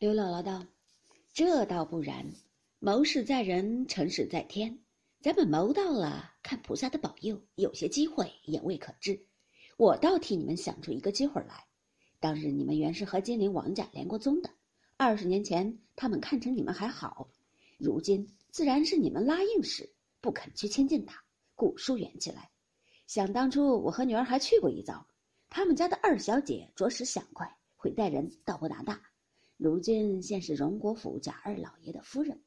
刘姥姥道：“这倒不然，谋事在人，成事在天。咱们谋到了，看菩萨的保佑，有些机会也未可知。我倒替你们想出一个机会来。当日你们原是和金陵王家连过宗的，二十年前他们看成你们还好，如今自然是你们拉硬使，不肯去亲近他，故疏远起来。想当初我和女儿还去过一遭，他们家的二小姐着实想快，会带人，到不达大。”如今现是荣国府贾二老爷的夫人，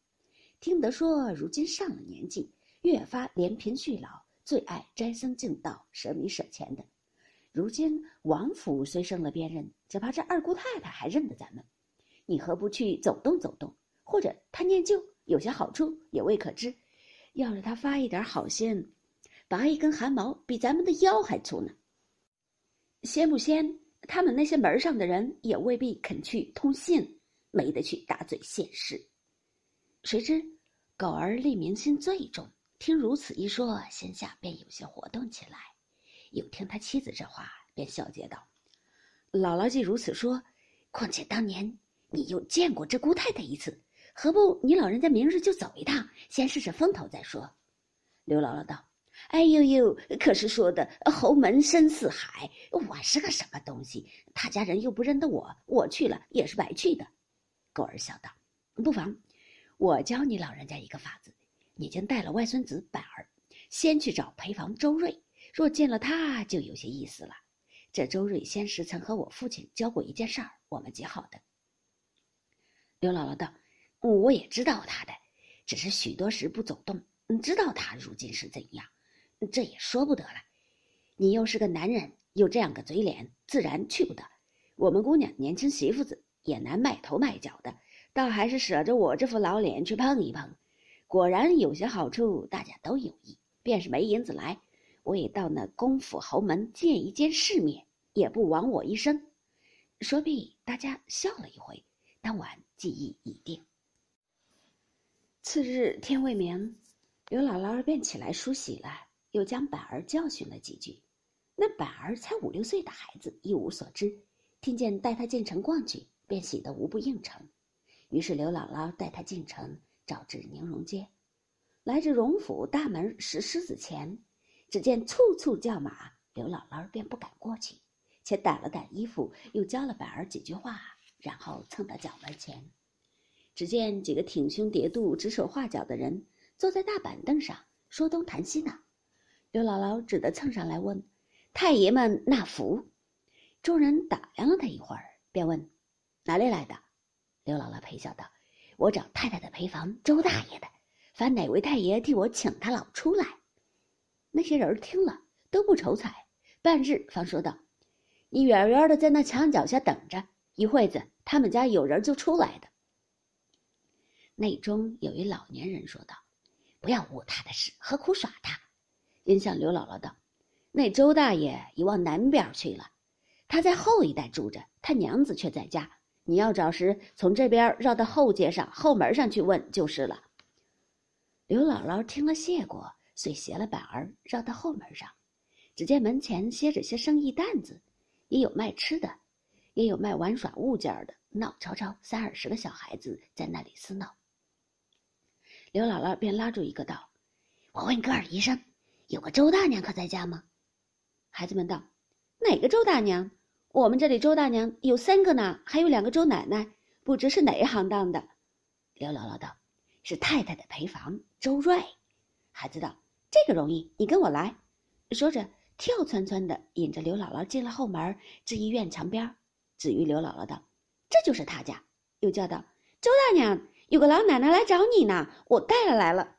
听得说如今上了年纪，越发怜贫恤老，最爱斋僧敬道，舍米舍钱的。如今王府虽升了边任，只怕这二姑太太还认得咱们。你何不去走动走动？或者他念旧有些好处，也未可知。要是他发一点好心，拔一根汗毛，比咱们的腰还粗呢。先不先？他们那些门上的人也未必肯去通信，没得去打嘴现世。谁知狗儿立民心最重，听如此一说，心下便有些活动起来。又听他妻子这话，便笑接道：“姥姥既如此说，况且当年你又见过这姑太太一次，何不你老人家明日就走一趟，先试试风头再说？”刘姥姥道。哎呦呦！可是说的侯门深似海，我是个什么东西？他家人又不认得我，我去了也是白去的。狗儿笑道：“不妨，我教你老人家一个法子。你经带了外孙子板儿，先去找陪房周瑞。若见了他，就有些意思了。这周瑞先时曾和我父亲交过一件事儿，我们极好的。”刘姥姥道：“我也知道他的，只是许多时不走动，知道他如今是怎样。”这也说不得了，你又是个男人，又这样个嘴脸，自然去不得。我们姑娘年轻媳妇子也难卖头卖脚的，倒还是舍着我这副老脸去碰一碰。果然有些好处，大家都有意。便是没银子来，我也到那公府侯门见一见世面，也不枉我一生。说毕，大家笑了一回。当晚记忆已定。次日天未明，刘姥姥便起来梳洗了。又将板儿教训了几句，那板儿才五六岁的孩子，一无所知，听见带他进城逛去，便喜得无不应承。于是刘姥姥带他进城，找至宁荣街，来至荣府大门石狮子前，只见簇簇叫马，刘姥姥便不敢过去，且掸了掸衣服，又教了板儿几句话，然后蹭到角门前，只见几个挺胸叠肚、指手画脚的人坐在大板凳上说东谈西呢。刘姥姥只得蹭上来问：“太爷们纳福？”众人打量了他一会儿，便问：“哪里来的？”刘姥姥陪笑道：“我找太太的陪房周大爷的，烦哪位太爷替我请他老出来。”那些人听了都不愁彩，半日方说道：“你远远的在那墙脚下等着，一会子他们家有人就出来的。”内中有一老年人说道：“不要误他的事，何苦耍他？”因向刘姥姥道：“那周大爷已往南边去了，他在后一带住着，他娘子却在家。你要找时，从这边绕到后街上后门上去问就是了。”刘姥姥听了谢过，遂携了板儿绕到后门上，只见门前歇着些生意担子，也有卖吃的，也有卖玩耍物件的，闹吵吵三二十个小孩子在那里厮闹。刘姥姥便拉住一个道：“我问哥儿一声。”有个周大娘可在家吗？孩子们道：“哪个周大娘？我们这里周大娘有三个呢，还有两个周奶奶，不知是哪一行当的。”刘姥姥道：“是太太的陪房周瑞。”孩子道：“这个容易，你跟我来。”说着，跳窜窜的引着刘姥姥进了后门，至一院墙边，指于刘姥姥道：“这就是他家。”又叫道：“周大娘，有个老奶奶来找你呢，我带了来了。”